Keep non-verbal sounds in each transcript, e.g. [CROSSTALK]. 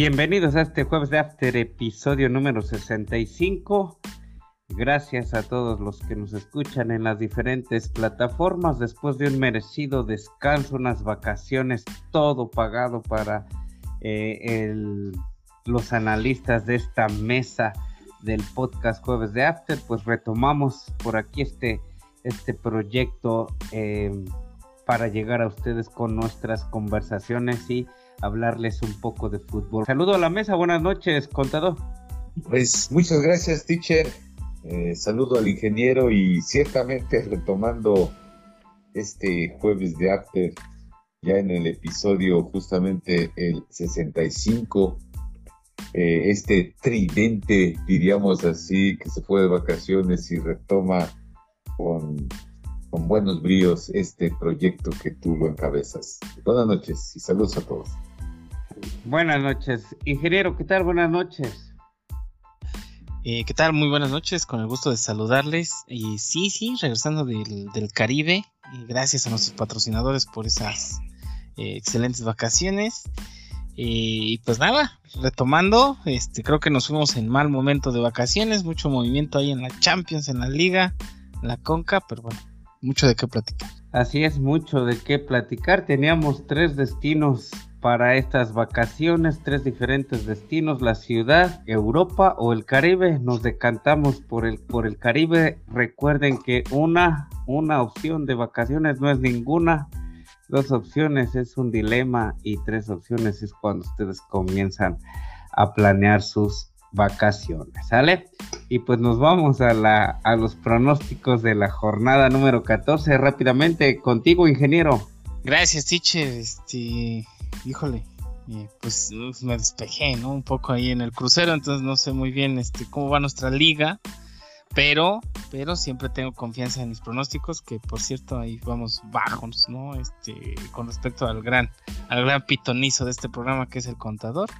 Bienvenidos a este jueves de After, episodio número 65. Gracias a todos los que nos escuchan en las diferentes plataformas después de un merecido descanso, unas vacaciones, todo pagado para eh, los analistas de esta mesa del podcast Jueves de After, pues retomamos por aquí este, este proyecto eh, para llegar a ustedes con nuestras conversaciones y hablarles un poco de fútbol. Saludo a la mesa, buenas noches, contador. Pues muchas gracias, teacher. Eh, saludo al ingeniero y ciertamente retomando este jueves de After, ya en el episodio justamente el 65, eh, este tridente, diríamos así, que se fue de vacaciones y retoma con, con buenos bríos este proyecto que tú lo encabezas. Buenas noches y saludos a todos. Buenas noches. Ingeniero, ¿qué tal? Buenas noches. Eh, ¿Qué tal? Muy buenas noches, con el gusto de saludarles. Y sí, sí, regresando del, Caribe, y gracias a nuestros patrocinadores por esas eh, excelentes vacaciones. Y pues nada, retomando, este, creo que nos fuimos en mal momento de vacaciones, mucho movimiento ahí en la Champions, en la Liga, en la Conca, pero bueno, mucho de qué platicar. Así es, mucho de qué platicar. Teníamos tres destinos para estas vacaciones, tres diferentes destinos, la ciudad, Europa o el Caribe. Nos decantamos por el, por el Caribe. Recuerden que una, una opción de vacaciones no es ninguna. Dos opciones es un dilema y tres opciones es cuando ustedes comienzan a planear sus vacaciones, ¿sale? Y pues nos vamos a, la, a los pronósticos de la jornada número 14 rápidamente contigo, ingeniero. Gracias, teacher. Este, híjole, pues me despejé, ¿no? Un poco ahí en el crucero, entonces no sé muy bien este, cómo va nuestra liga, pero, pero siempre tengo confianza en mis pronósticos, que por cierto ahí vamos bajos, ¿no? Este, con respecto al gran, al gran pitonizo de este programa que es el contador.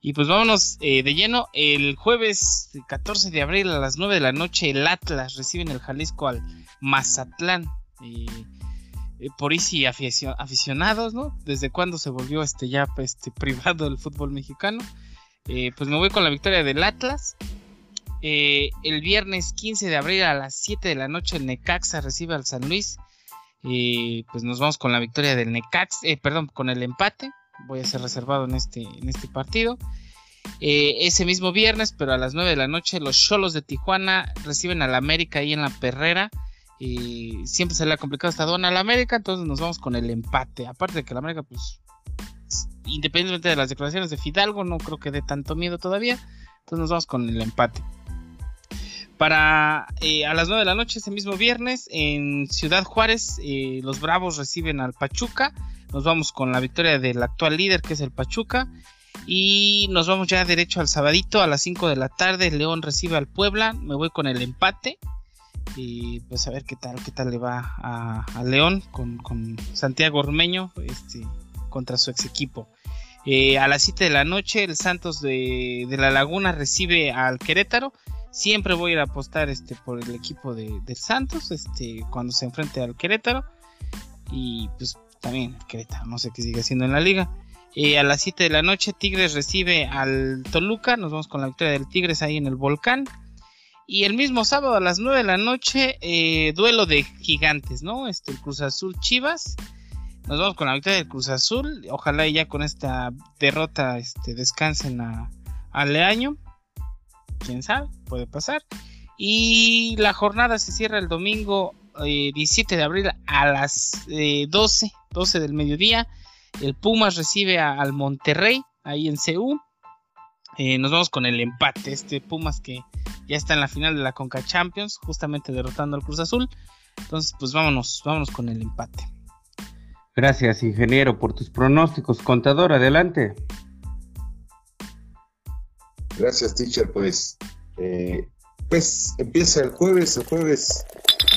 Y pues vámonos eh, de lleno. El jueves 14 de abril a las 9 de la noche, el Atlas recibe en el Jalisco al Mazatlán. Eh, por y aficionados, ¿no? Desde cuándo se volvió este ya este [LAUGHS] privado el fútbol mexicano. Eh, pues me voy con la victoria del Atlas. Eh, el viernes 15 de abril a las 7 de la noche el Necaxa recibe al San Luis. pues nos vamos con la victoria del Necaxa, perdón, con el empate. Voy a ser reservado en este, en este partido. ese mismo viernes, pero a las 9 de la noche, los Cholos de Tijuana reciben al América ahí en la Perrera. Siempre se le ha complicado esta dona al América, entonces nos vamos con el empate. Aparte de que el América, pues, independientemente de las declaraciones de Fidalgo, no creo que dé tanto miedo todavía. Entonces nos vamos con el empate. Para eh, a las 9 de la noche, ese mismo viernes, en Ciudad Juárez, eh, los Bravos reciben al Pachuca. Nos vamos con la victoria del actual líder, que es el Pachuca. Y nos vamos ya derecho al sabadito a las 5 de la tarde. León recibe al Puebla. Me voy con el empate y pues a ver qué tal, qué tal le va a, León con, Santiago Ormeño este, contra su ex equipo. Eh, a las 7 de la noche el Santos de, la Laguna recibe al Querétaro. Siempre voy a a apostar este, por el equipo de, del Santos este, cuando se enfrente al Querétaro. Y pues también Querétaro, no sé qué sigue haciendo en la liga. Eh, a las 7 de la noche Tigres recibe al Toluca. Nos vamos con la victoria del Tigres ahí en el Volcán. Y el mismo sábado a las 9 de la noche, eh, duelo de gigantes, ¿no? Este, el Cruz Azul Chivas. Nos vamos con la victoria del Cruz Azul. Ojalá ya con esta derrota este, descansen a, Leaño. Quién sabe, puede pasar. Y la jornada se cierra el domingo 17 eh, de abril a las 12, eh, 12 del mediodía. El Pumas recibe al Monterrey, ahí en CU. Nos vamos con el empate. Este Pumas que ya está en la final de la Conca Champions, justamente derrotando al Cruz Azul. Entonces, pues vámonos, vámonos con el empate. Gracias, ingeniero, por tus pronósticos. Contador, adelante. Gracias, teacher. Pues, eh, pues empieza el jueves, el jueves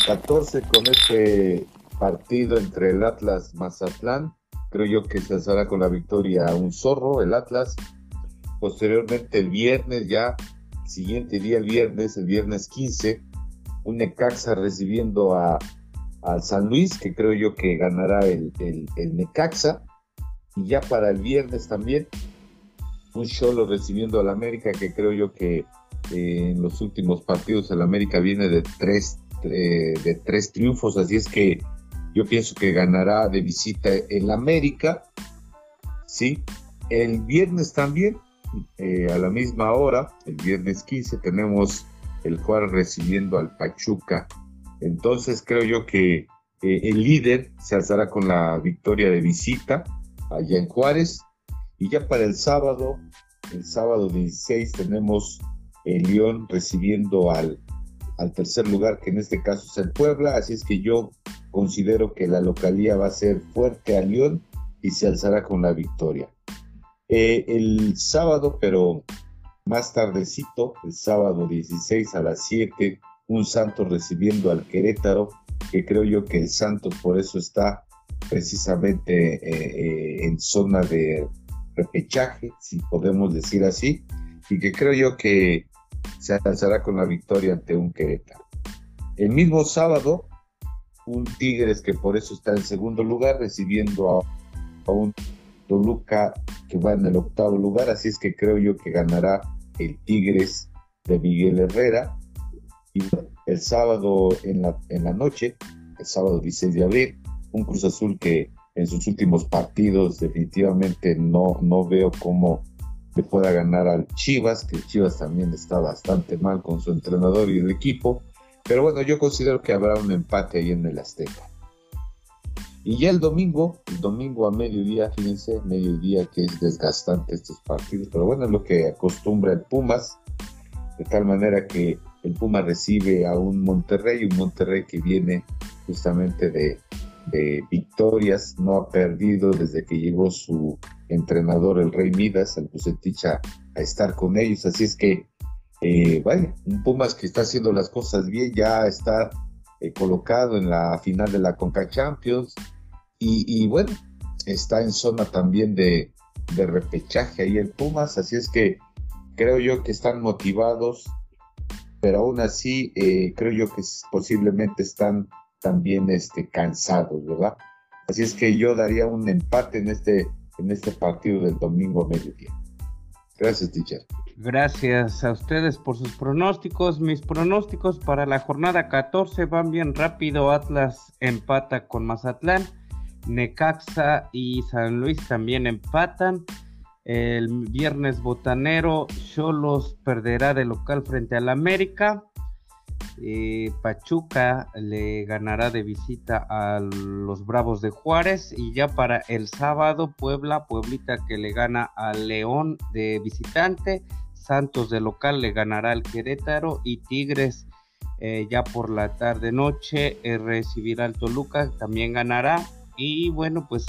14 con este partido entre el Atlas Mazatlán. Creo yo que se alzará con la victoria un zorro, el Atlas. Posteriormente, el viernes ya siguiente día, el viernes, el viernes 15, un Necaxa recibiendo a, San Luis, que creo yo que ganará el, el, Necaxa. Y ya para el viernes también, un solo recibiendo al América que creo yo que eh, en los últimos partidos el América viene de tres, eh, de tres triunfos, así es que yo pienso que ganará de visita el América, ¿sí? El viernes también, eh, a la misma hora, el viernes 15, tenemos el Juárez recibiendo al Pachuca. Entonces creo yo que el líder se alzará con la victoria de visita allá en Juárez. Y ya para el sábado, el sábado 16 tenemos el León recibiendo al, al tercer lugar, que en este caso es el Puebla, así es que yo considero que la localía va a ser fuerte al León y se alzará con la victoria. Eh, el sábado, pero más tardecito, el sábado 16 a las 7, un Santos recibiendo al Querétaro, que creo yo que el Santos por eso está precisamente eh, eh, en zona de repechaje, si podemos decir así, y que creo yo que se alcanzará con la victoria ante un Querétaro. El mismo sábado, un Tigres que por eso está en segundo lugar, recibiendo a, un Toluca que va en el octavo lugar, así es que creo yo que ganará el Tigres de Miguel Herrera. Y el sábado en la, en la noche, el sábado 16 de abril, un Cruz Azul que en sus últimos partidos definitivamente no, no veo cómo le pueda ganar al Chivas, que Chivas también está bastante mal con su entrenador y el equipo. Pero bueno, yo considero que habrá un empate ahí en el Azteca. Y ya el domingo, el domingo a mediodía, fíjense, mediodía que es desgastante estos partidos, pero bueno, es lo que acostumbra el Pumas, de tal manera que el Pumas recibe a un Monterrey, un Monterrey que viene justamente de, de victorias, no ha perdido desde que llegó su entrenador, el Rey Midas, al Bucetich a, estar con ellos. Así es que, eh, vaya, un Pumas que está haciendo las cosas bien, ya está eh, colocado en la final de la Conca Champions y, bueno, está en zona también de, repechaje ahí el Pumas. Así es que creo yo que están motivados, pero aún así eh, creo yo que posiblemente están también este, cansados, ¿verdad? Así es que yo daría un empate en este, en este partido del domingo a mediodía. Gracias, teacher. Gracias a ustedes por sus pronósticos. Mis pronósticos para la jornada 14 van bien rápido. Atlas empata con Mazatlán. Necaxa y San Luis también empatan. El viernes botanero, Cholos perderá de local frente al América. Eh, Pachuca le ganará de visita a los Bravos de Juárez y ya para el sábado Puebla, Pueblita que le gana al León de visitante, Santos de local le ganará al Querétaro y Tigres eh, ya por la tarde noche eh, recibirá al Toluca, también ganará y bueno pues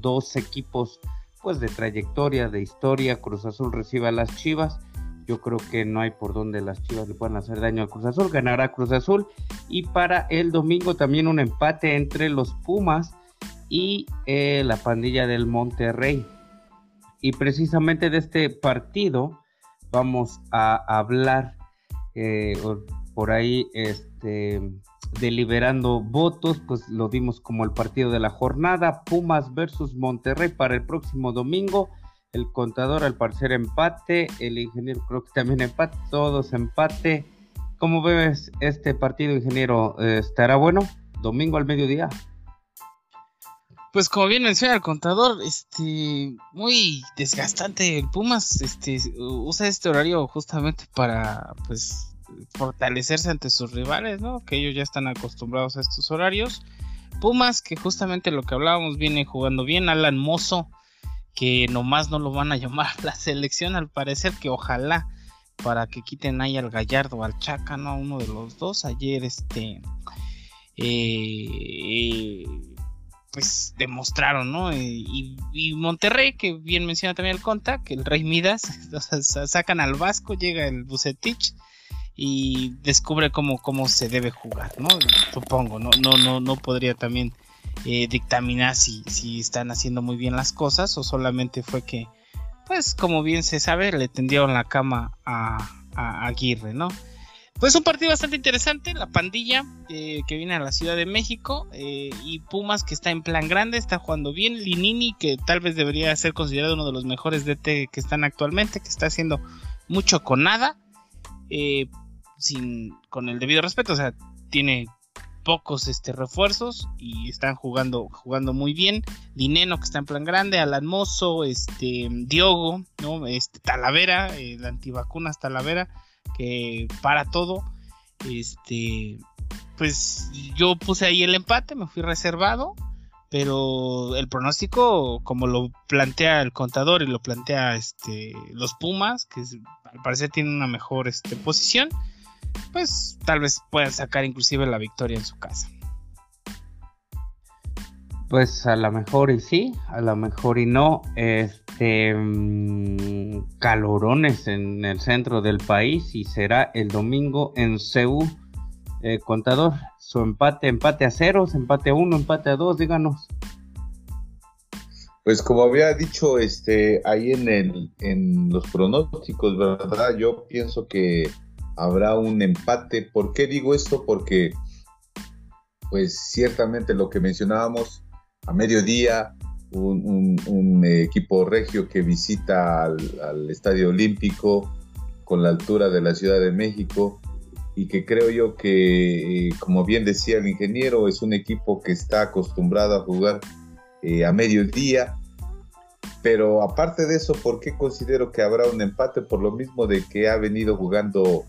dos equipos pues de trayectoria, de historia, Cruz Azul recibe a las Chivas yo creo que no hay por donde las Chivas le puedan hacer daño a Cruz Azul. Ganará Cruz Azul. Y para el domingo también un empate entre los Pumas y eh, la pandilla del Monterrey. Y precisamente de este partido vamos a hablar eh, por ahí este, deliberando votos, pues lo dimos como el partido de la jornada, Pumas versus Monterrey para el próximo domingo el contador al parecer empate, el ingeniero creo que también empate, todos empate. ¿Cómo ves este partido, ingeniero? ¿Estará bueno? Domingo al mediodía. Pues como bien menciona el contador, este muy desgastante el Pumas, este usa este horario justamente para pues fortalecerse ante sus rivales, ¿no? Que ellos ya están acostumbrados a estos horarios. Pumas que justamente lo que hablábamos viene jugando bien, Alan Mozo que nomás no lo van a [LAUGHS] llamar a la selección, al parecer que ojalá para que quiten ahí al Gallardo al Chaca, ¿no? Uno de los dos. Ayer este eh, pues demostraron, ¿no? Y, Monterrey, que bien menciona también el Conta, que el Rey Midas, [LAUGHS] sacan al Vasco, llega el Bucetich y descubre cómo, cómo se debe jugar, ¿no? Supongo, no, no, no, no podría también eh, dictaminar si, si están haciendo muy bien las cosas o solamente fue que, pues como bien se sabe, le tendieron la cama a, Aguirre, ¿no? pues un partido bastante interesante, la pandilla eh, que viene a la Ciudad de México eh, y Pumas que está en plan grande, está jugando bien, Linini que tal vez debería ser considerado uno de los mejores DT que están actualmente, que está haciendo mucho con nada, eh, sin, con el debido respeto, o sea, tiene pocos este, refuerzos y están jugando, jugando muy bien. Dineno que está en plan grande, Alan este, Diogo, ¿no? este, Talavera, el antivacunas Talavera que para todo. Este, pues yo puse ahí el empate, me fui reservado, pero el pronóstico, como lo plantea el contador y lo plantea este, los Pumas, que al parecer tienen una mejor este, posición, pues tal vez puedan sacar inclusive la victoria en su casa. Pues a lo mejor y sí, a lo mejor y no. Este mm, calorones en el centro del país y será el domingo en Ceú. Eh, contador, su empate, empate a ceros, empate a uno, empate a dos, díganos. Pues como había dicho este ahí en el, en los pronósticos, ¿verdad? Yo pienso que habrá un empate. ¿Por qué digo esto? Porque pues ciertamente lo que mencionábamos a mediodía, un, equipo regio que visita al, Estadio Olímpico con la altura de la Ciudad de México y que creo yo que, eh, como bien decía el ingeniero, es un equipo que está acostumbrado a jugar eh, a mediodía. Pero aparte de eso, ¿por qué considero que habrá un empate? Por lo mismo de que ha venido jugando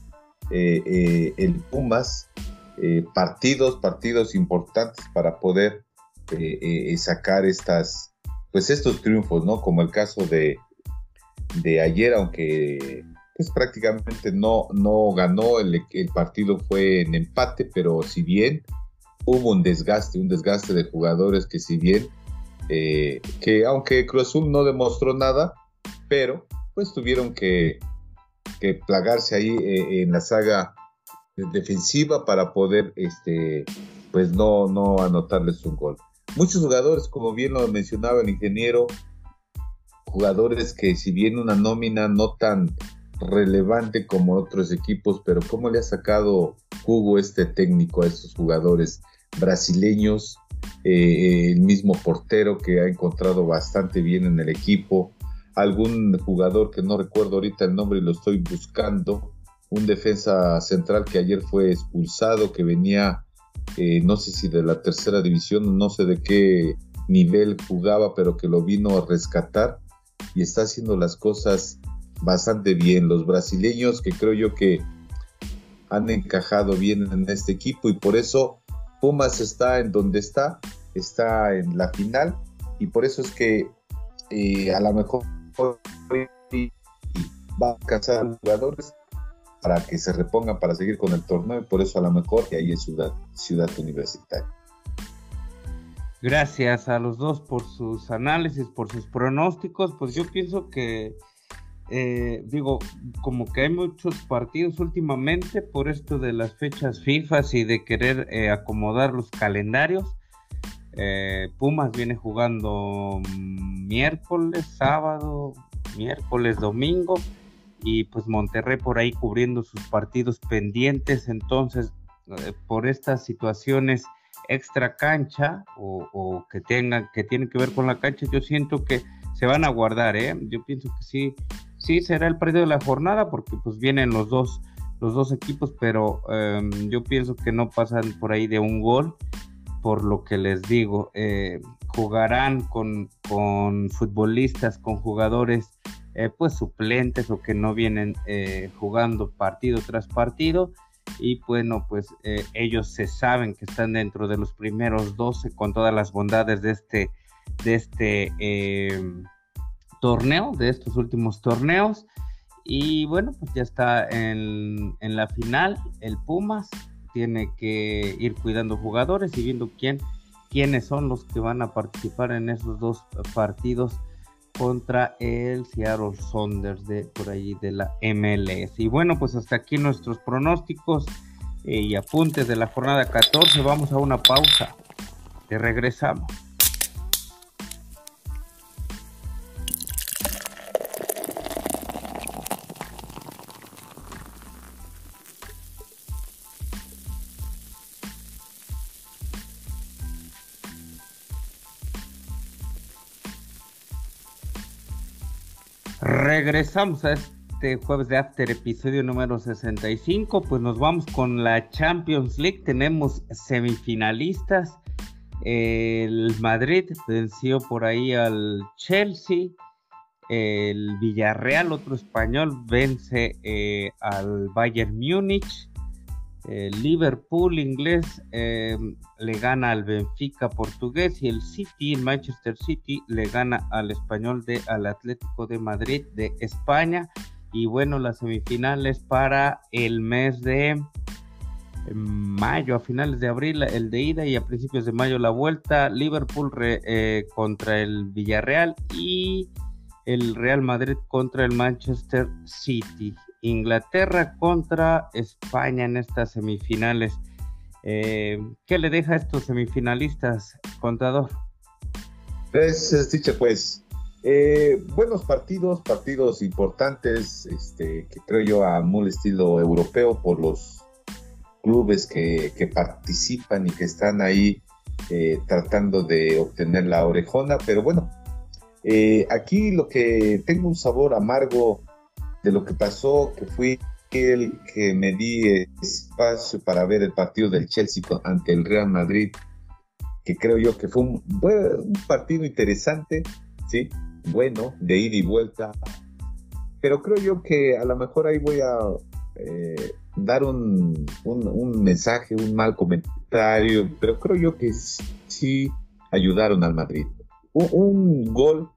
el Pumas partidos, partidos importantes para poder eh, eh, sacar estas, pues estos triunfos, ¿no? Como el caso de, de ayer, aunque pues prácticamente no, no ganó, el, partido fue en empate, pero si bien hubo un desgaste, un desgaste de jugadores que si bien, eh, que aunque Cruz no demostró nada, pero pues tuvieron que, que plagarse ahí en la saga defensiva para poder, este, pues no, no anotarles un gol. Muchos jugadores, como bien lo mencionaba el ingeniero, jugadores que si bien una nómina no tan relevante como otros equipos, pero cómo le ha sacado jugo este técnico a estos jugadores brasileños, eh, el mismo portero que ha encontrado bastante bien en el equipo, algún jugador que no recuerdo ahorita el nombre y lo estoy buscando, un defensa central que ayer fue expulsado, que venía eh, no sé si de la tercera división, no sé de qué nivel jugaba, pero que lo vino a rescatar y está haciendo las cosas bastante bien. Los brasileños que creo yo que han encajado bien en este equipo y por eso Pumas está en donde está, está en la final y por eso es que eh, a lo mejor va a alcanzar jugadores para que se repongan para seguir con el torneo y por eso a lo mejor que ahí es ciudad, ciudad universitaria. Gracias a los dos por sus análisis, por sus pronósticos. Pues yo pienso que, eh, digo, como que hay muchos partidos últimamente por esto de las fechas FIFA y de querer eh, acomodar los calendarios. Eh, Pumas viene jugando miércoles, sábado, miércoles, domingo y pues Monterrey por ahí cubriendo sus partidos pendientes, entonces eh, por estas situaciones extra cancha o, que tengan que tienen que ver con la cancha, yo siento que se van a guardar, ¿eh? Yo pienso que sí, sí será el partido de la jornada porque pues vienen los dos los dos equipos, pero em, yo pienso que no pasan por ahí de un gol, por lo que les digo, eh, jugarán con, con futbolistas, con jugadores eh, pues suplentes o que no vienen eh, jugando partido tras partido. Y bueno pues ellos se saben que están dentro de los primeros 12 con todas las bondades de este de este torneo de estos últimos torneos. Y bueno pues ya está en, en la final el Pumas tiene que ir cuidando jugadores y viendo quién quiénes son los que van a participar en esos dos partidos contra el Seattle Saunders de por allí de la MLS. Y bueno, pues hasta aquí nuestros pronósticos eh, y apuntes de la jornada 14. Vamos a una pausa. Te regresamos. Regresamos a este jueves de After, episodio número 65. Pues nos vamos con la Champions League. Tenemos semifinalistas. El Madrid venció por ahí al Chelsea. El Villarreal, otro español, vence eh, al Bayern Múnich. El Liverpool inglés eh, le gana al Benfica portugués y el City, Manchester City, le gana al español de al Atlético de Madrid de España. Y bueno, las semifinales para el mes de mayo, a finales de abril el de ida y a principios de mayo la vuelta. Liverpool eh, contra el Villarreal y el Real Madrid contra el Manchester City. Inglaterra contra España en estas semifinales. Eh, ¿Qué le deja a estos semifinalistas, contador? Pues, eh, buenos partidos, partidos importantes, este, que creo yo a muy estilo europeo por los clubes que, participan y que están ahí eh, tratando de obtener la orejona, pero bueno, aquí lo que tengo un sabor amargo de lo que pasó, que fui el que me di espacio para ver el partido del Chelsea ante el Real Madrid, que creo yo que fue un, partido interesante, ¿sí? Bueno, de ida y vuelta. Pero creo yo que a lo mejor ahí voy a eh, dar un, un, mensaje, un mal comentario, pero creo yo que sí ayudaron al Madrid. un gol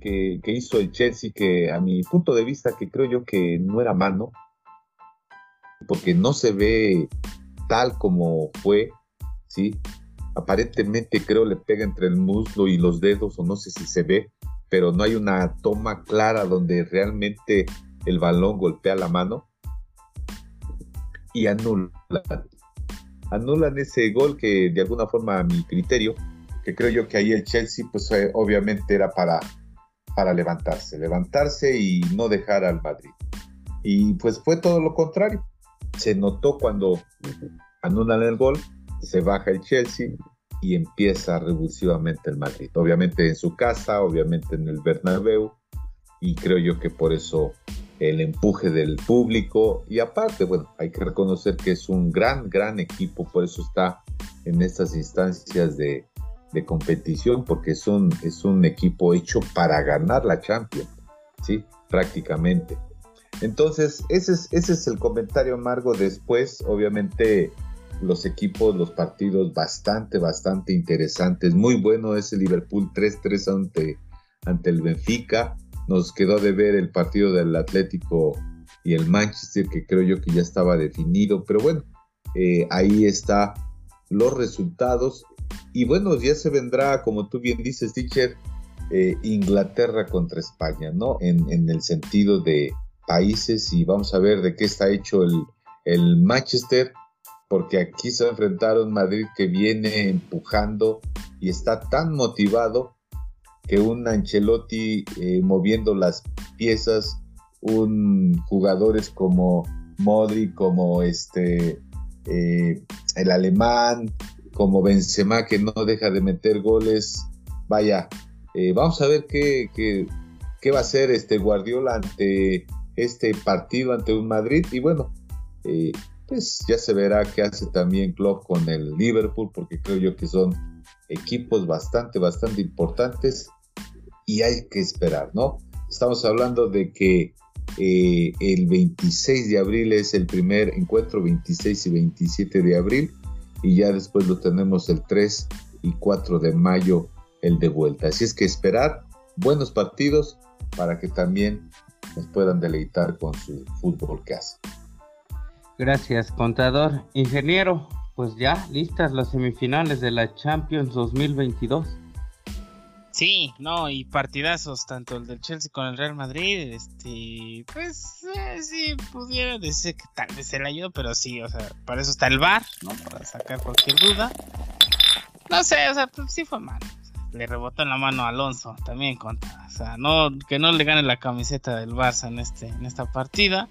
que, hizo el Chelsea, que a mi punto de vista, que creo yo que no era mano, porque no se ve tal como fue, ¿sí? Aparentemente creo le pega entre el muslo y los dedos, o no sé si se ve, pero no hay una toma clara donde realmente el balón golpea la mano y anulan. Anulan ese gol que de alguna forma a mi criterio, que creo yo que ahí el Chelsea pues eh, obviamente era para para levantarse, levantarse y no dejar al Madrid. Y pues fue todo lo contrario. Se notó cuando anulan el gol, se baja el Chelsea y empieza revulsivamente el Madrid. Obviamente en su casa, obviamente en el Bernabéu y creo yo que por eso el empuje del público y aparte, bueno, hay que reconocer que es un gran, gran equipo, por eso está en estas instancias de, de competición porque es un, es un equipo hecho para ganar la Champions, ¿sí? Prácticamente. Entonces, ese es, ese es el comentario amargo. Después, obviamente, los equipos, los partidos bastante, bastante interesantes. Muy bueno ese Liverpool 3-3 ante, ante el Benfica. Nos quedó de ver el partido del Atlético y el Manchester, que creo yo que ya estaba definido. Pero bueno, eh, ahí está los resultados y bueno, ya se vendrá, como tú bien dices, teacher, eh, Inglaterra contra España, ¿no? En, el sentido de países y vamos a ver de qué está hecho el, Manchester, porque aquí se va a enfrentar un Madrid que viene empujando y está tan motivado que un Ancelotti eh, moviendo las piezas, un jugadores como Modri, como este eh, el alemán, como Benzema que no deja de meter goles. Vaya, eh, vamos a ver qué, qué, va a hacer este Guardiola ante este partido ante un Madrid y bueno, eh, pues ya se verá qué hace también Klopp con el Liverpool porque creo yo que son equipos bastante, bastante importantes y hay que esperar, ¿no? Estamos hablando de que eh, el 26 de abril es el primer encuentro, 26 y 27 de abril, y ya después lo tenemos el 3 y 4 de mayo el de vuelta. Así es que esperar buenos partidos para que también nos puedan deleitar con su fútbol que hace. Gracias, contador. Ingeniero, pues ya listas las semifinales de la Champions 2022. Sí, no, y partidazos, tanto el del Chelsea con el Real Madrid, este, pues eh, sí, pudiera decir que tal vez se le ayudó, pero sí, o sea, para eso está el VAR, ¿no? Para sacar cualquier duda. No sé, o sea, pues, sí fue mal. Le rebotó en la mano a Alonso también contra, o sea, no, que no le gane la camiseta del Barça en, este, en esta partida.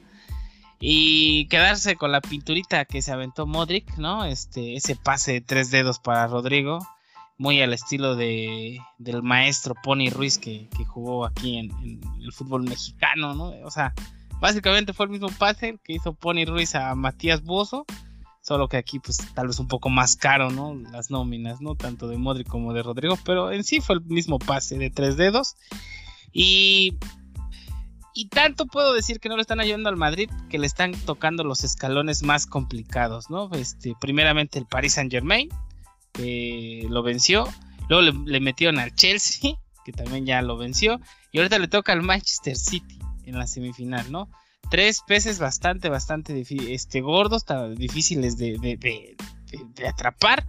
Y quedarse con la pinturita que se aventó Modric, ¿no? Este, ese pase de tres dedos para Rodrigo muy al estilo de, del maestro Pony Ruiz que, jugó aquí en, el fútbol mexicano, ¿no? O sea, básicamente fue el mismo pase que hizo Pony Ruiz a Matías Bozo, solo que aquí pues tal vez un poco más caro, ¿no? Las nóminas, ¿no? Tanto de Modric como de Rodrigo, pero en sí fue el mismo pase de tres dedos. Y y tanto puedo decir que no le están ayudando al Madrid que le están tocando los escalones más complicados, ¿no? Este, primeramente el Paris Saint Germain, que lo venció. Luego le, metieron al Chelsea, [LAUGHS] que también ya lo venció. Y ahorita le toca al Manchester City en la semifinal, ¿no? Tres peces bastante, bastante este, gordos, difíciles de, atrapar.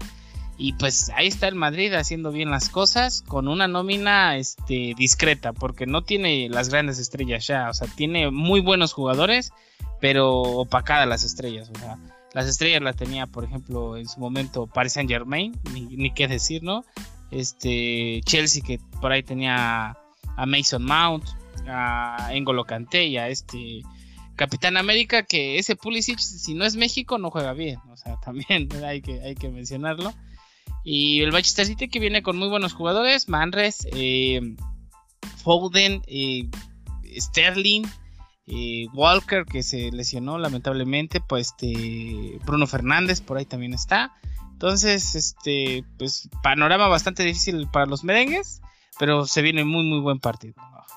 Y pues ahí está el Madrid haciendo bien las cosas con una nómina este, discreta, porque no tiene las grandes estrellas ya, o sea, tiene muy buenos jugadores, pero opacada las estrellas, o sea, las estrellas las tenía, por ejemplo, en su momento Paris Saint Germain, ni, qué decir, ¿no? Este, Chelsea que por ahí tenía a Mason Mount, a Engolo Kanté y a este Capitán América, que ese Pulisic, si no es México, no juega bien, o sea, [LAUGHS] también hay que, hay que mencionarlo. Y el Manchester City que viene con muy buenos jugadores, Manres, eh, Foden, eh, Sterling, eh, Walker que se lesionó lamentablemente, pues este Bruno Fernández por ahí también está. Entonces, este, pues panorama bastante difícil para los merengues, pero se viene muy muy buen partido.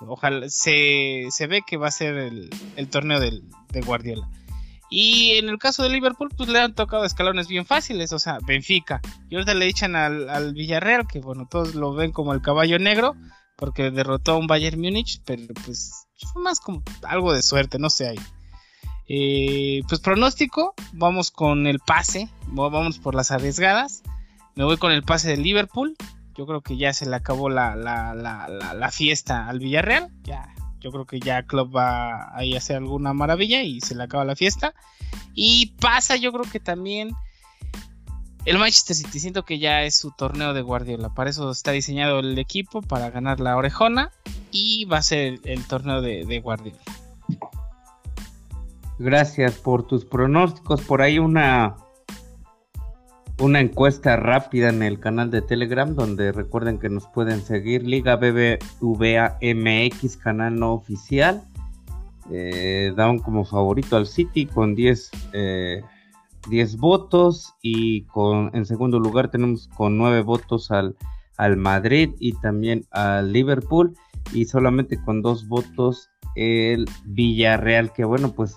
Ojalá se, ve que va a ser el, torneo de Guardiola. Y en el caso de Liverpool, pues le han tocado escalones bien fáciles, o sea, Benfica. Y ahorita le echan al, Villarreal, que bueno, todos lo ven como el caballo negro, porque derrotó a un Bayern Múnich, pero pues fue más como algo de suerte, no sé ahí. Eh, pues pronóstico, vamos con el pase, vamos por las arriesgadas. Me voy con el pase de Liverpool. Yo creo que ya se le acabó la, la, la, la fiesta al Villarreal. Ya yo creo que ya Club va a hacer alguna maravilla y se le acaba la fiesta. Y pasa, yo creo que también el Manchester City. Siento que ya es su torneo de Guardiola. Para eso está diseñado el equipo, para ganar la orejona. Y va a ser el, torneo de, Guardiola. Gracias por tus pronósticos. Por ahí una una encuesta rápida en el canal de Telegram donde recuerden que nos pueden seguir Liga BBVA MX, canal no oficial. Eh, como favorito al City con 10, 10 eh, votos y con en segundo lugar tenemos con 9 votos al, al Madrid y también al Liverpool y solamente con 2 votos el Villarreal que bueno pues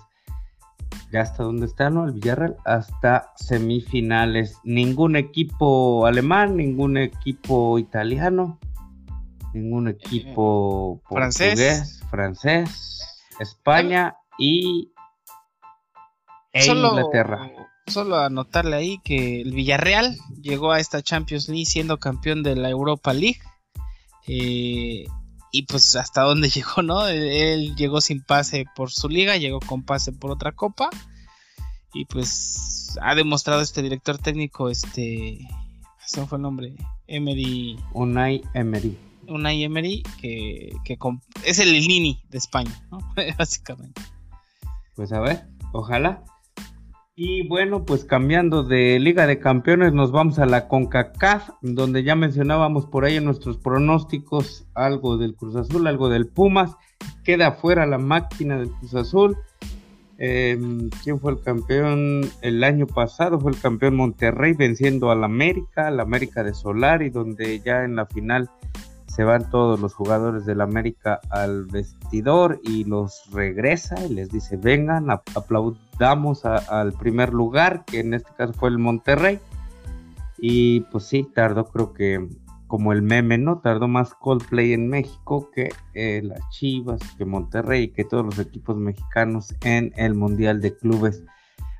ya hasta dónde está, ¿no? El Villarreal, hasta semifinales. Ningún equipo alemán, ningún equipo italiano, ningún equipo francés, francés, España y e Inglaterra. Solo anotarle ahí que el Villarreal llegó a esta Champions League siendo campeón de la Europa League. Eh, y pues hasta dónde [LAUGHS] llegó, ¿no? Él, llegó sin pase por su liga, llegó con pase por otra copa y pues ha demostrado este director técnico, este, ¿cómo fue el nombre? Emery. Unai Emery. Unai Emery, que, que es el Lini de España, ¿no? [LAUGHS] Básicamente. Pues a ver, ojalá. Y bueno, pues cambiando de Liga de Campeones, nos vamos a la CONCACAF, donde ya mencionábamos por ahí en nuestros pronósticos algo del Cruz Azul, algo del Pumas. Queda fuera la máquina del Cruz Azul. Em, ¿Quién fue el campeón el año pasado? Fue el campeón Monterrey venciendo al América, al América de Solari, donde ya en la final se van todos los jugadores del América al vestidor y los regresa y les dice vengan, aplaudamos al primer lugar, que en este caso fue el Monterrey. Y pues sí, tardó creo que como el meme, ¿no? Tardó más Coldplay en México que eh, las Chivas, que Monterrey, que todos los equipos mexicanos en el Mundial de Clubes.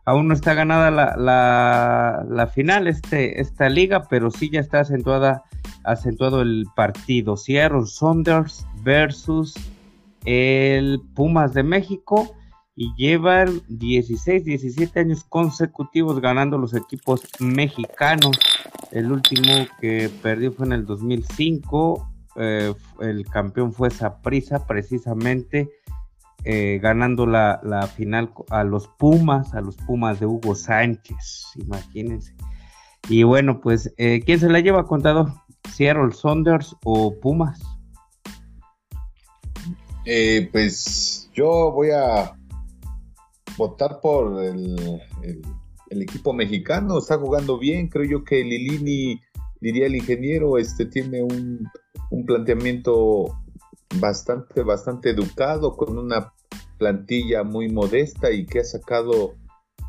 Aún no está ganada la, la final, este, esta liga, pero sí ya está acentuada acentuado el partido. Seattle Saunders versus el Pumas de México y llevan 16, 17 años consecutivos ganando los equipos mexicanos. El último que perdió fue en el 2005. Eh, el campeón fue Saprisa, precisamente eh, ganando la, la, final a los Pumas, a los Pumas de Hugo Sánchez. Imagínense. Y bueno, pues, eh, ¿quién se la lleva, contador? ¿Seattle Saunders o Pumas? Eh, pues yo voy a votar por el, equipo mexicano. Está jugando bien. Creo yo que Lilini, diría el ingeniero, este tiene un, un planteamiento bastante, bastante educado, con una plantilla muy modesta y que ha sacado,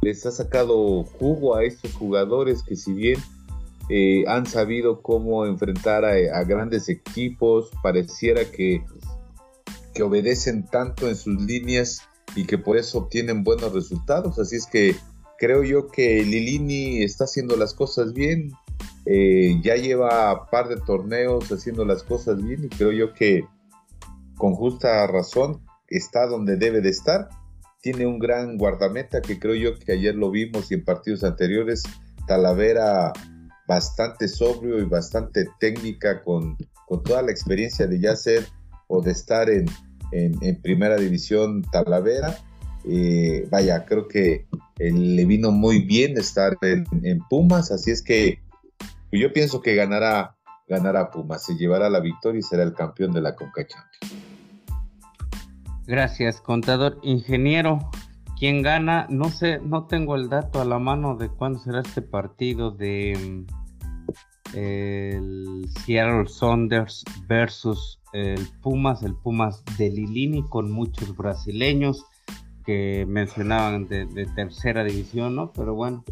les ha sacado jugo a estos jugadores que si bien eh, han sabido cómo enfrentar a, grandes equipos, pareciera que, que obedecen tanto en sus líneas y que por eso obtienen buenos resultados. Así es que creo yo que Lilini está haciendo las cosas bien, eh, ya lleva par de torneos haciendo las cosas bien y creo yo que con justa razón está donde debe de estar. Tiene un gran guardameta que creo yo que ayer lo vimos y en partidos anteriores, Talavera bastante sobrio y bastante técnica con, toda la experiencia de ya ser o de estar en, primera división Talavera. Eh, vaya, creo que le vino muy bien estar en, Pumas, así es que yo pienso que ganará, ganará Pumas, se llevará la victoria y será el campeón de la Conca. Gracias, contador. Ingeniero, ¿quién gana? No sé, no tengo el dato a la mano de cuándo será este partido de el Seattle Saunders versus el Pumas, el Pumas de Lilini con muchos brasileños que mencionaban de, tercera división, ¿no? Pero bueno,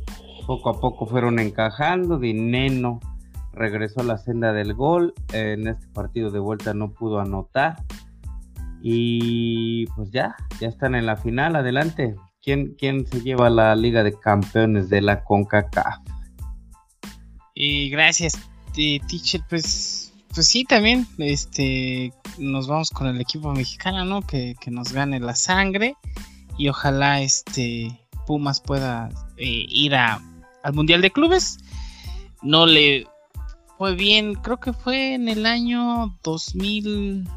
poco a poco fueron encajando. Dineno regresó a la senda del gol. En este partido de vuelta no pudo anotar y pues ya, ya están en la final. Adelante. ¿Quién, quién se lleva la Liga de Campeones de la CONCACAF? Y gracias, teacher. Pues, pues sí, también este, nos vamos con el equipo mexicano, ¿no? Que, nos gane la sangre. Y ojalá este Pumas pueda eh, ir a, al Mundial de Clubes. No le fue bien, creo que fue en el año 2000.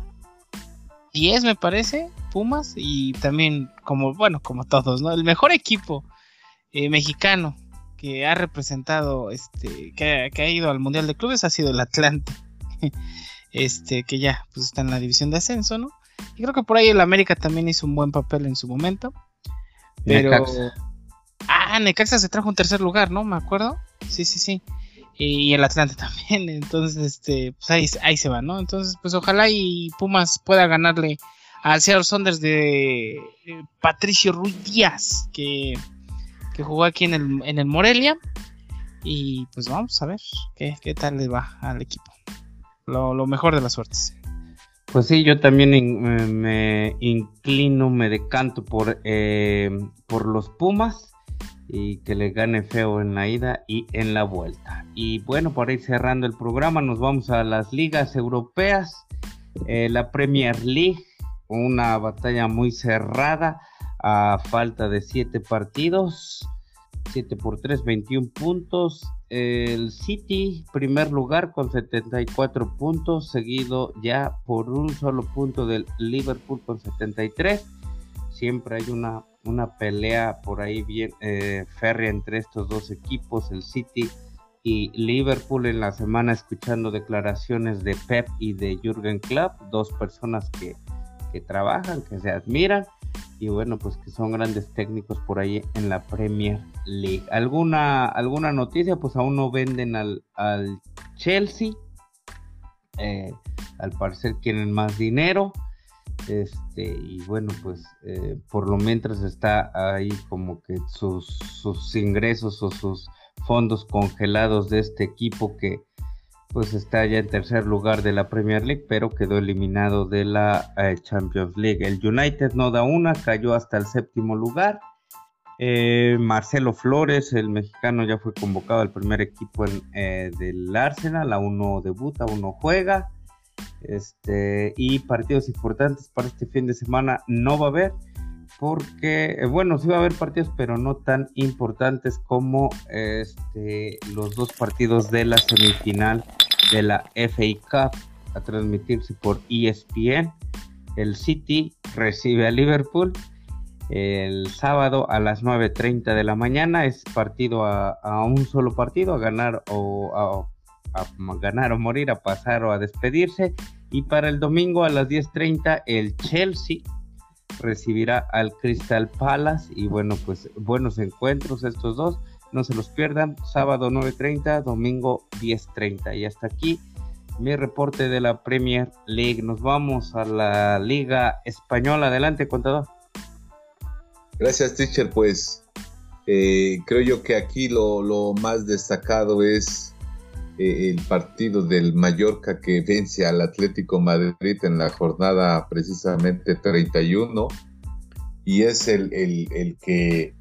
10 me parece, Pumas, y también como, bueno, como todos, ¿no? El mejor equipo eh, mexicano que ha representado, este, que, ha ido al Mundial de Clubes ha sido el Atlante, [LAUGHS] este, que ya, pues está en la división de ascenso, ¿no? Y creo que por ahí el América también hizo un buen papel en su momento, pero... Necaxa. Ah, Necaxa se trajo un tercer lugar, ¿no? Me acuerdo. Sí, sí, sí y el Atlante [LAUGHS] también. Entonces, este, pues ahí, ahí se va, ¿no? Entonces, pues ojalá y Pumas pueda ganarle al Seattle Saunders de eh, Patricio Ruiz Díaz, que, que, jugó aquí en el, en el Morelia. Y pues vamos a ver qué, qué tal le va al equipo. Lo, lo mejor de las suertes. Pues sí, yo también me inclino, me decanto por, eh, por los Pumas y que le gane feo en la ida y en la vuelta. Y bueno, por ir cerrando el programa, nos vamos a las ligas europeas. Eh, la Premier League, una batalla muy cerrada a falta de 7 partidos. 7 por 3, 21 puntos. El City, primer lugar con 74 puntos, seguido ya por un solo punto del Liverpool con 73. Siempre hay una una pelea por ahí bien eh, férrea entre estos dos equipos, el City y Liverpool en la semana escuchando declaraciones de Pep y de Jürgen Klopp, dos personas que, que trabajan, que se admiran y bueno, pues que son grandes técnicos por ahí en la Premier League. ¿Alguna, alguna noticia? Pues aún no venden al, al Chelsea. Eh, al parecer quieren más dinero. Este, y bueno, pues eh, por lo mientras está ahí como que sus, sus ingresos o sus fondos congelados de este equipo que pues está ya en tercer lugar de la Premier League, pero quedó eliminado de la eh, Champions League. El United no da una, cayó hasta el séptimo lugar. Eh, Marcelo Flores, el mexicano, ya fue convocado al primer equipo del Arsenal, aún no debuta, aún no juega. Este, y partidos importantes para este fin de semana no va a haber, porque, eh, bueno, sí va a haber partidos, pero no tan importantes como este, los dos partidos de la semifinal de la FA Cup a transmitirse por ESPN. El City recibe a Liverpool el sábado a las 9.30 de la mañana. Es partido a, un solo partido, a ganar o a, ganar o morir, a pasar o a despedirse. Y para el domingo a las 10.30 el Chelsea recibirá al Crystal Palace. Y bueno, pues buenos encuentros estos dos. No se los pierdan. Sábado 9.30, domingo 10.30. Y hasta aquí mi reporte de la Premier League. Nos vamos a la Liga Española. Adelante, contador. Gracias, teacher. Pues eh, creo yo que aquí lo, más destacado es eh, el partido del Mallorca que vence al Atlético Madrid en la jornada precisamente 31 y es el, el, que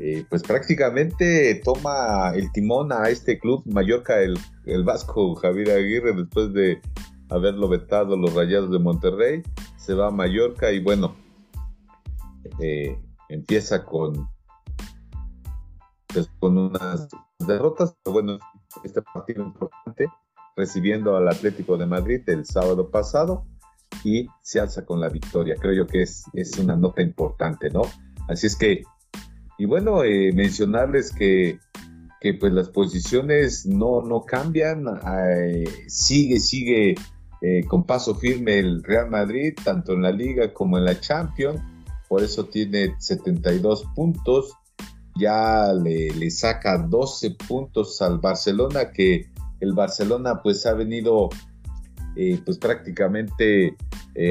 eh, pues prácticamente toma el timón a este club Mallorca, el, el vasco Javier Aguirre después de haberlo vetado los Rayados de Monterrey, se va a Mallorca y bueno, eh, empieza con, pues, con unas derrotas, pero bueno, este partido importante, recibiendo al Atlético de Madrid el sábado pasado y se alza con la victoria. Creo yo que es, es una nota importante, ¿no? Así es que, y bueno, eh, mencionarles que, que, pues las posiciones no, no cambian, sigue, sigue eh, con paso firme el Real Madrid, tanto en la liga como en la Champions. Por eso tiene 72 puntos, ya le, saca 12 puntos al Barcelona, que el Barcelona pues ha venido eh, pues prácticamente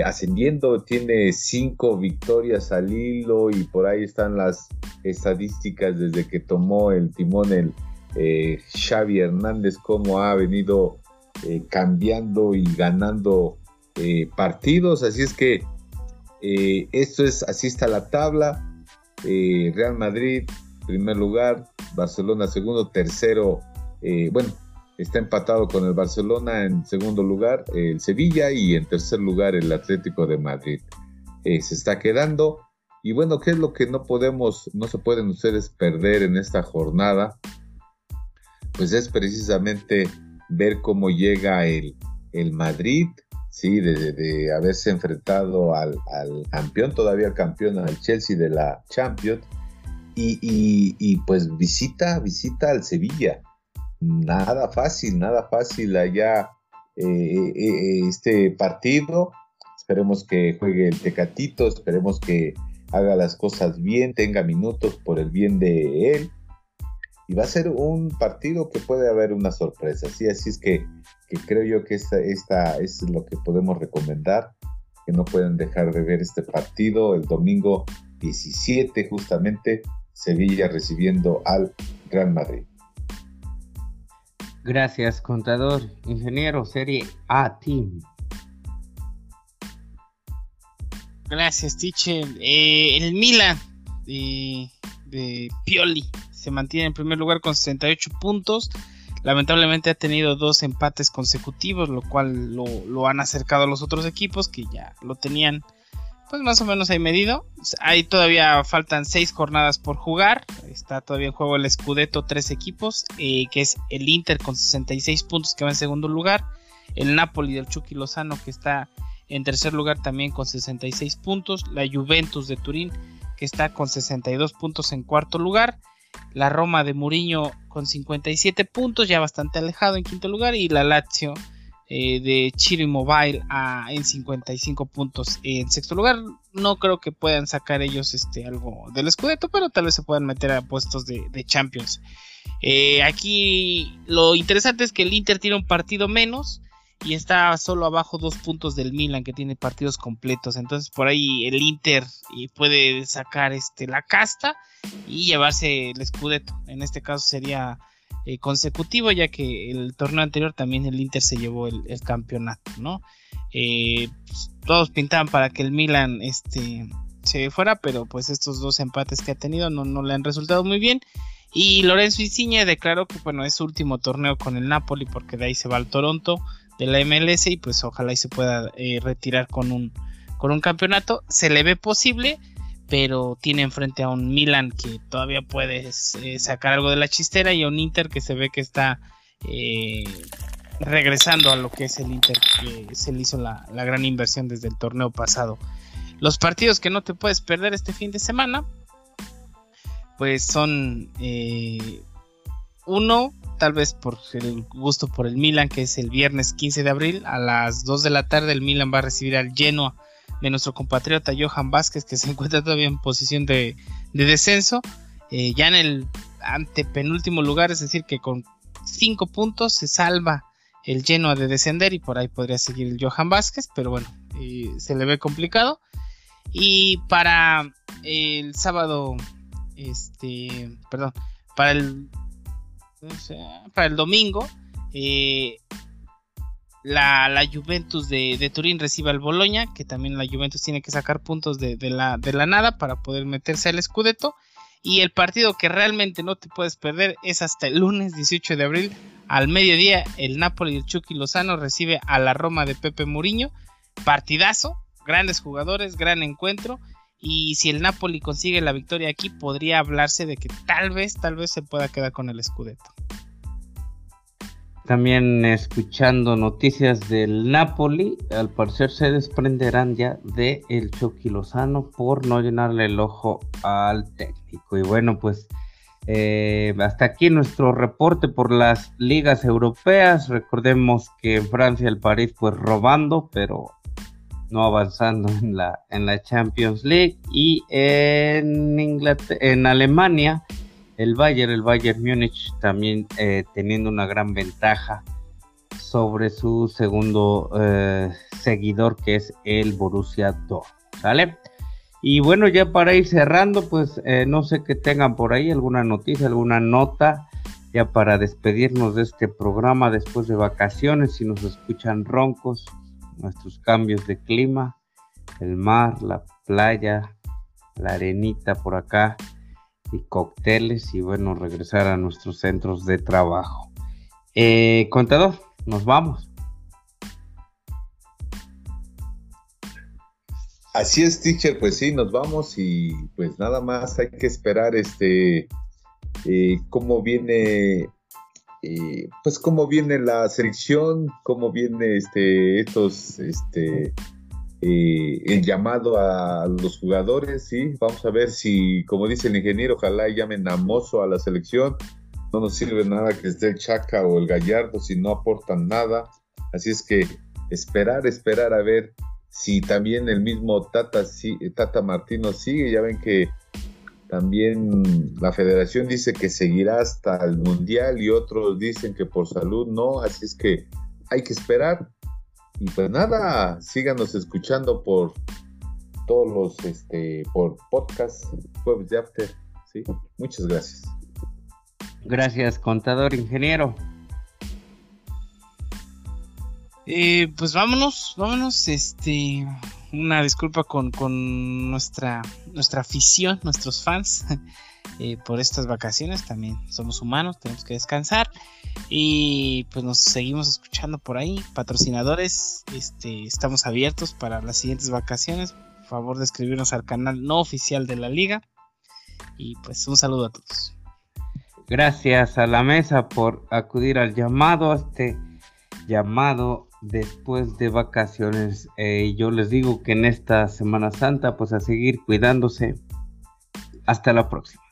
ascendiendo, tiene 5 victorias al hilo y por ahí están las estadísticas desde que tomó el timón el eh, Xavi Hernández, cómo ha venido cambiando y ganando partidos, así es que eh, esto es, así está la tabla. Eh, Real Madrid, primer lugar, Barcelona segundo, tercero, eh, bueno, está empatado con el Barcelona en segundo lugar, el Sevilla y en tercer lugar el Atlético de Madrid. se está quedando. Y bueno, ¿qué es lo que no podemos, no se pueden ustedes perder en esta jornada? Pues es precisamente ver cómo llega el, el Madrid, sí, de, haberse enfrentado al, campeón, todavía el campeón, al Chelsea de la Champions, y, pues visita, visita al Sevilla. Nada fácil, nada fácil allá eh, eh, eh, este partido. Esperemos que juegue el Tecatito, esperemos que haga las cosas bien, tenga minutos por el bien de él. Y va a ser un partido que puede haber una sorpresa, ¿sí? Así es que que creo yo que esta, es lo que podemos recomendar, que no pueden dejar de ver este partido el domingo 17 justamente, Sevilla recibiendo al Gran Madrid. Gracias, contador, ingeniero, serie A Team. Gracias, teacher. Eh, el Milan de, Pioli se mantiene en primer lugar con 68 puntos Lamentablemente ha tenido dos empates consecutivos, lo cual lo, han acercado a los otros equipos que ya lo tenían pues más o menos ahí medido. Ahí todavía faltan seis jornadas por jugar. Está todavía en juego el Scudetto, tres equipos, eh, que es el Inter con 66 puntos que va en segundo lugar. El Napoli del Chucky Lozano que está en tercer lugar también con 66 puntos. La Juventus de Turín que está con 62 puntos en cuarto lugar la Roma de Mourinho con 57 puntos, ya bastante alejado en quinto lugar, y la Lazio eh, de Chiro Mobile en 55 puntos en sexto lugar. No creo que puedan sacar ellos este, algo del Scudetto, pero tal vez se puedan meter a puestos de, Champions. Eh, aquí lo interesante es que el Inter tiene un partido menos y está solo abajo dos puntos del Milan que tiene partidos completos. Entonces por ahí el Inter puede sacar este, la casta y llevarse el Scudetto. En este caso sería eh, consecutivo ya que el torneo anterior también el Inter se llevó el, campeonato, ¿no? Eh, pues, todos pintaban para que el Milan este, se fuera, pero pues estos dos empates que ha tenido no, no le han resultado muy bien. Y Lorenzo Insigne declaró que bueno, es su último torneo con el Napoli porque de ahí se va al Toronto de la MLS y pues ojalá y se pueda eh, retirar con un, con un campeonato. Se le ve posible, pero tiene enfrente a un Milan que todavía puede eh, sacar algo de la chistera y a un Inter que se ve que está eh, regresando a lo que es el Inter, que se le hizo la, gran inversión desde el torneo pasado. Los partidos que no te puedes perder este fin de semana, pues son uno, tal vez por el gusto por el Milan, que es el viernes 15 de abril, a las 2 de la tarde el Milan va a recibir al Genoa de nuestro compatriota Johan Vázquez, que se [LAUGHS] encuentra todavía en posición de, descenso, eh, ya en el antepenúltimo lugar, es decir, que con 5 puntos se salva el Genoa de descender y por ahí podría seguir el Johan Vázquez, pero bueno, eh, se le ve complicado. Y para el sábado, este, perdón, para el, para el domingo, eh, la, Juventus de, Turín recibe al Boloña, que también la Juventus tiene que sacar puntos de, la, de la nada para poder meterse al Scudetto. Y el partido que realmente no te puedes perder es hasta el lunes 18 de abril al mediodía. El Napoli de Chucky Lozano recibe a la Roma de Pepe Muriño. Partidazo, grandes jugadores, gran encuentro. Y si el Napoli consigue la victoria aquí, podría hablarse de que tal vez, tal vez se pueda quedar con el Scudetto. También escuchando noticias del Napoli, al parecer se desprenderán ya de el Chucky Lozano por no llenarle el ojo al técnico. Y bueno, pues eh, hasta aquí nuestro reporte por las ligas europeas. Recordemos que en Francia el París pues robando, pero no avanzando [LAUGHS] en la, en la Champions League. Y en, en Alemania el Bayern, el Bayern Múnich también eh, teniendo una gran ventaja sobre su segundo eh, seguidor que es el Borussia Dortmund, ¿sale? Y bueno, ya para ir cerrando, pues eh, no sé que tengan por ahí alguna noticia, alguna nota, ya para despedirnos de este programa después de vacaciones, si nos escuchan roncos, nuestros cambios de clima, el mar, la playa, la arenita por acá, y cócteles y bueno, regresar a nuestros centros de trabajo. Eh, contador, nos vamos. Así es, teacher, pues sí, nos vamos y pues nada más hay que esperar este eh, cómo viene eh, pues cómo viene la selección, cómo viene este estos este eh, el llamado a los jugadores, sí, vamos a ver si, como dice el ingeniero, ojalá llamen a Mozo a la selección, no nos sirve nada que esté el Chaca o el Gallardo si no aportan nada, así es que esperar, esperar a ver si también el mismo Tata, Tata Martino sigue, ya ven que también la federación dice que seguirá hasta el mundial y otros dicen que por salud no, así es que hay que esperar y pues nada, síganos escuchando por todos los, este, por podcast, jueves de After. ¿sí? Muchas gracias. Gracias, contador ingeniero. Eh, pues vámonos, vámonos, este, una disculpa con, con nuestra, nuestra afición, nuestros fans. [LAUGHS] Eh, por estas vacaciones. También somos humanos, tenemos que descansar. Y pues nos seguimos escuchando por ahí. Patrocinadores, este, estamos abiertos para las siguientes vacaciones. Por favor de escribirnos al canal no oficial de la liga. Y pues un saludo a todos. Gracias a la mesa por acudir al llamado, a este llamado después de vacaciones. Eh, yo les digo que en esta Semana Santa, pues a seguir cuidándose. Hasta la próxima.